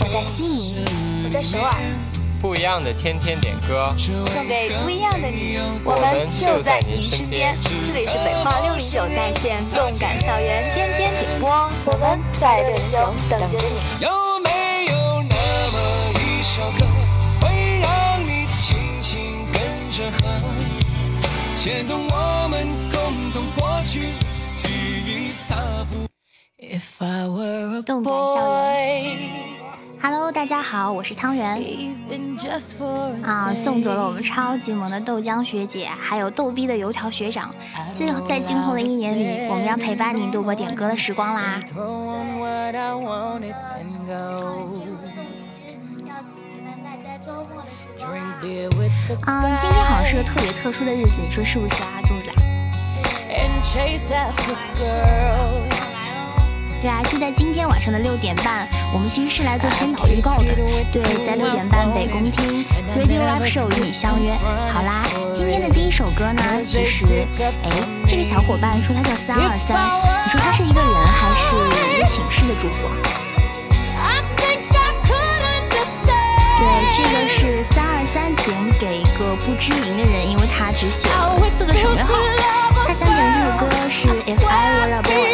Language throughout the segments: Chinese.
我在悉尼，我在首尔。不一样的天天点歌，送给不一样的你，我们就在您身边。这里是北化六零九在线动感校园天天点播，我们在六零九等着你。有没有那么一首歌，会让你轻轻跟着和，牵动我们共同过去记忆踏步。If I were a 动感校园 boy。Hello，大家好，我是汤圆啊，送走了我们超级萌的豆浆学姐，还有逗逼的油条学长。最后，在今后的一年里，我们要陪伴你度过点歌的时光啦。嗯，今天好像是个特别特殊的日子，你说是不是啊，粽子？对啊，就在今天晚上的六点半，我们其实是来做先导预告的。对，在六点半北宫厅 Radio Live Show 与你相约。好啦，今天的第一首歌呢，其实，哎，这个小伙伴说他叫三二三，你说他是一个人还是一个寝室的祝福？对，这个是三二三点给一个不知名的人，因为他只写了四个省略号。他想点的这首歌是 If I Were a Boy。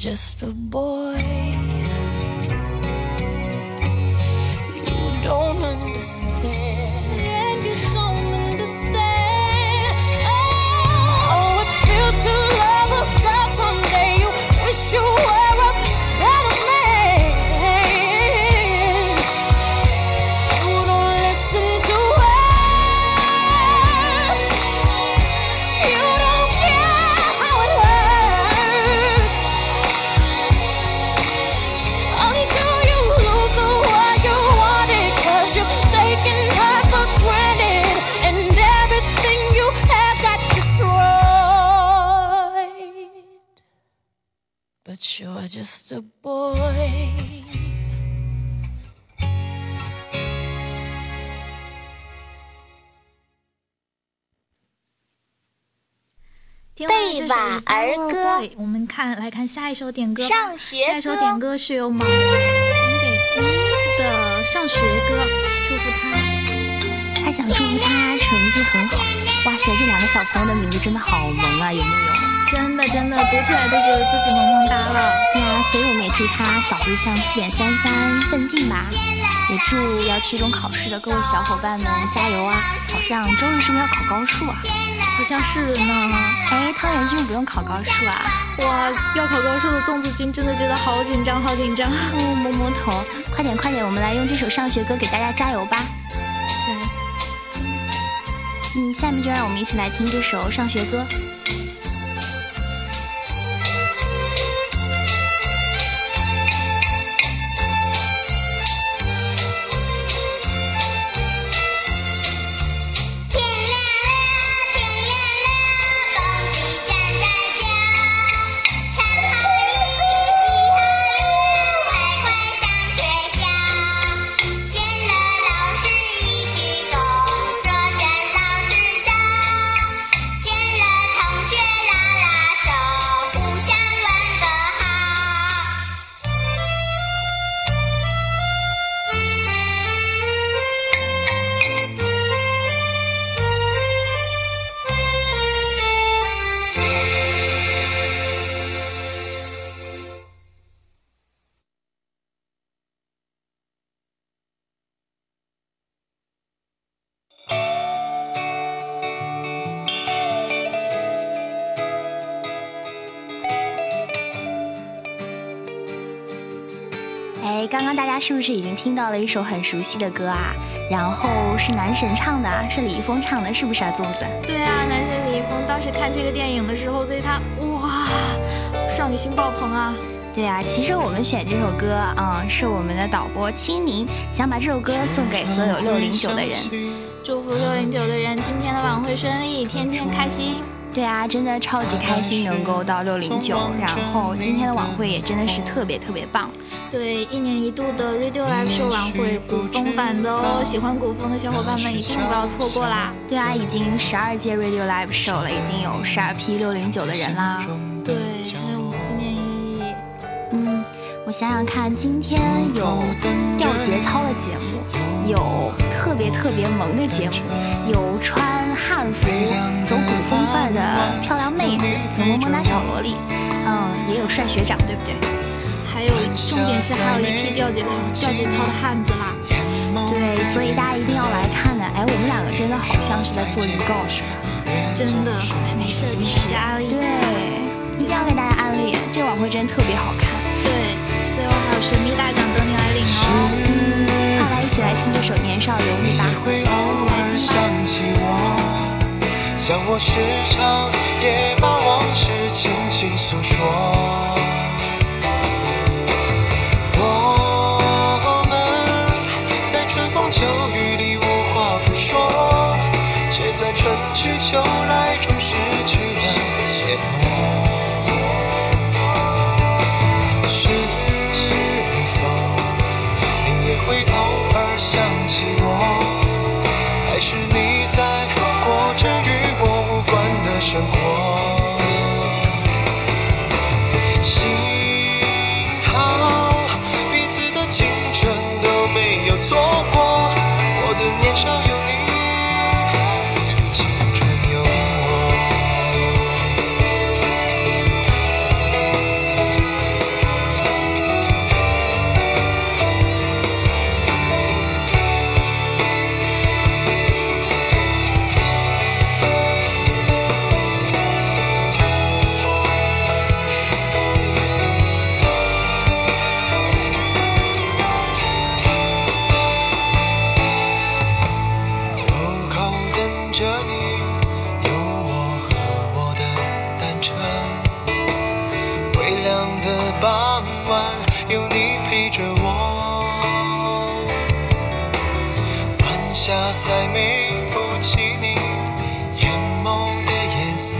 Just a boy. 背瓦儿歌，我们看来看下一首点歌。上学下一首点歌是由毛点给妮子的上学歌，祝福他。他想祝福他成绩很好。哇塞，这两个小朋友的名字真的好萌啊，有没有？真的真的，读起来都觉得自己萌萌哒了。对啊，所以我们也祝他早日向四点三三奋进吧。也祝要期中考试的各位小伙伴们加油啊！好像周日是不是要考高数啊？好像是呢。哎，汤圆君不用考高数啊？哇，要考高数的粽子君真的觉得好紧张，好紧张。摸摸头，快点快点，我们来用这首上学歌给大家加油吧。嗯，下面就让我们一起来听这首上学歌。刚刚大家是不是已经听到了一首很熟悉的歌啊？然后是男神唱的，是李易峰唱的，是不是啊，粽子？对啊，男神李易峰当时看这个电影的时候，对他哇，少女心爆棚啊！对啊，其实我们选这首歌啊，是我们的导播青柠想把这首歌送给所有六零九的人，祝福六零九的人今天的晚会顺利，天天开心。对啊，真的超级开心能够到六零九，然后今天的晚会也真的是特别特别棒。对，一年一度的 Radio Live Show 晚会，古风版的哦，喜欢古风的小伙伴们一定不要错过啦。对啊，已经十二届 Radio Live Show 了，已经有十二批六零九的人啦。对，还有纪念意义。嗯，我想想看，今天有跳节操的节目，有特别特别萌的节目，有穿汉服走古风范的漂亮妹子，有萌萌哒小萝莉，嗯，也有帅学长，对不对？还有，重点是还有一批吊节吊节操的汉子啦。对，所以大家一定要来看的。哎，我们两个真的好像是在做预告，是吧？真的，没事，没事安利。对，一定要给大家安利，这个晚会真的特别好看。对，最后还有神秘大奖等你来领哦。嗯，快来一起来听这首《年少有你》吧。让我，像我时常也把往事轻轻诉说。我们在春风秋雨里无话不说，却在春去秋来着。微凉的傍晚，有你陪着我。晚霞再美不及你眼眸的颜色，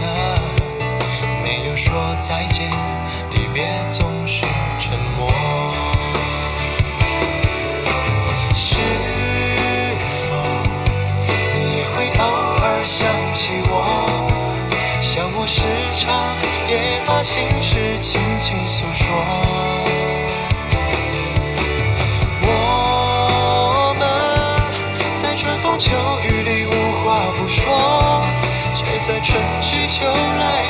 没有说再见，唱也把心事轻轻诉说。我们在春风秋雨里无话不说，却在春去秋来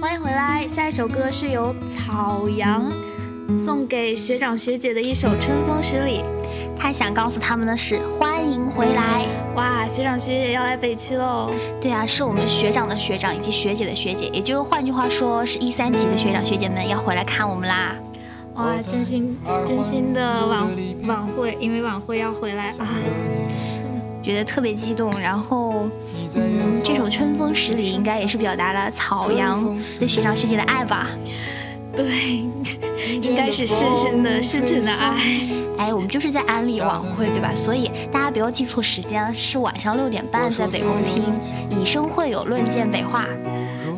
欢迎回来，下一首歌是由草阳送给学长学姐的一首《春风十里》。他想告诉他们的是欢迎回来。哇，学长学姐要来北区喽！对啊，是我们学长的学长以及学姐的学姐，也就是换句话说，是一三级的学长学姐们要回来看我们啦。哇，真心真心的晚晚会，因为晚会要回来啊，觉得特别激动。然后，嗯，这首《春风十里》应该也是表达了草阳对学长学姐的爱吧？对，应该是深深的、深沉的爱。哎，我们就是在安利晚会，对吧？所以大家不要记错时间，是晚上六点半在北宫厅，以声会友，论剑北话。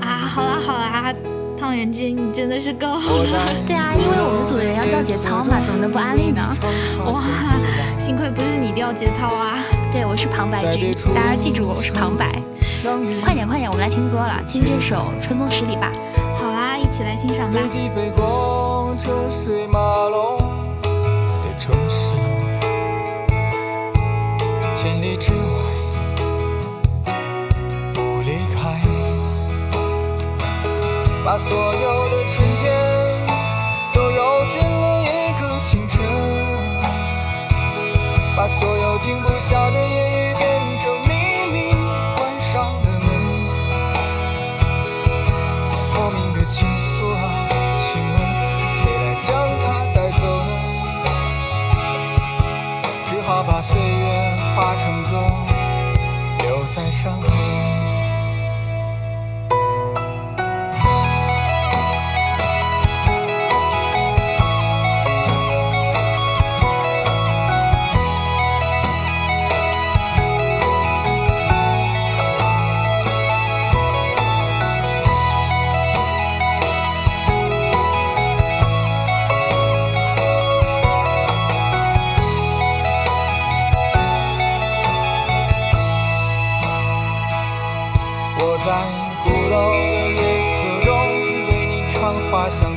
啊，好啦好啦，汤圆君，你真的是够了。对啊，因为我们组的人要调节操嘛，怎么能不安利呢？哇，幸亏不是你调节操啊！对，我是旁白君，大家记住我，我是旁白。快点快点，我们来听歌了，听这首《春风十里》吧。好啊，一起来欣赏吧。飞机飞过车水马龙的城市，千里之外不离开，把所有伤口鼓楼的夜色中为你唱花香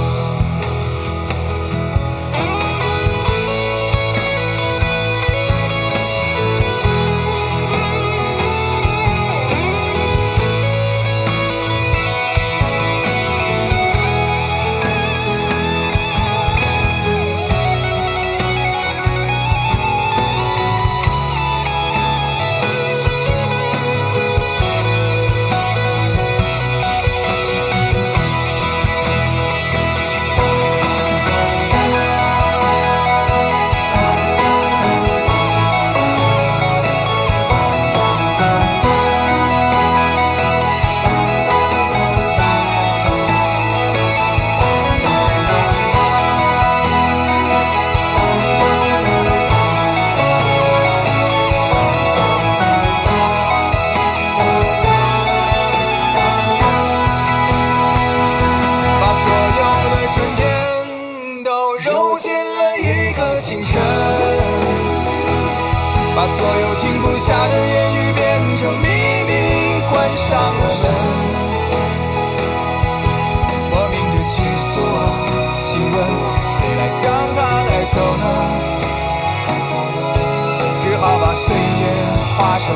化成歌，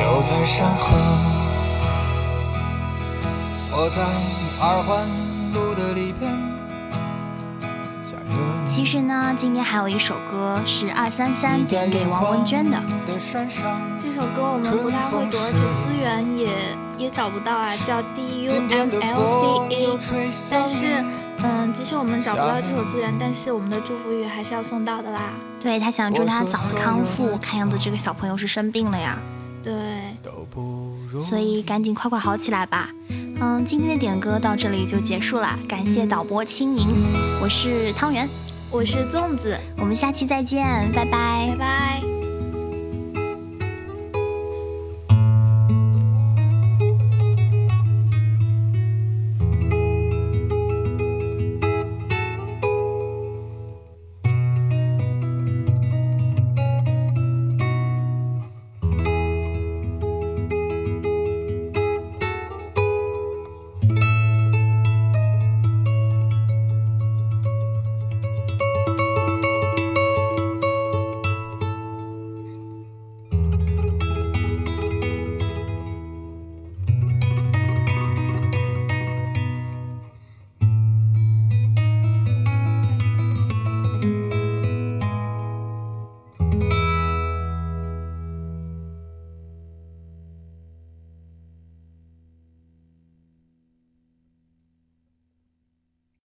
留在山河。我在二环路的里边。其实呢，今天还有一首歌是二三三点给王文娟的。这首歌我们不太会读，而且资源也也找不到啊，叫 D U M L C A。但是，嗯，即使我们找不到这首资源，但是我们的祝福语还是要送到的啦。对他想祝他早日康复，看样子这个小朋友是生病了呀。对。所以赶紧快快好起来吧。嗯，今天的点歌到这里就结束了，感谢导播青柠，我是汤圆。我是粽子，我们下期再见，拜拜，拜拜。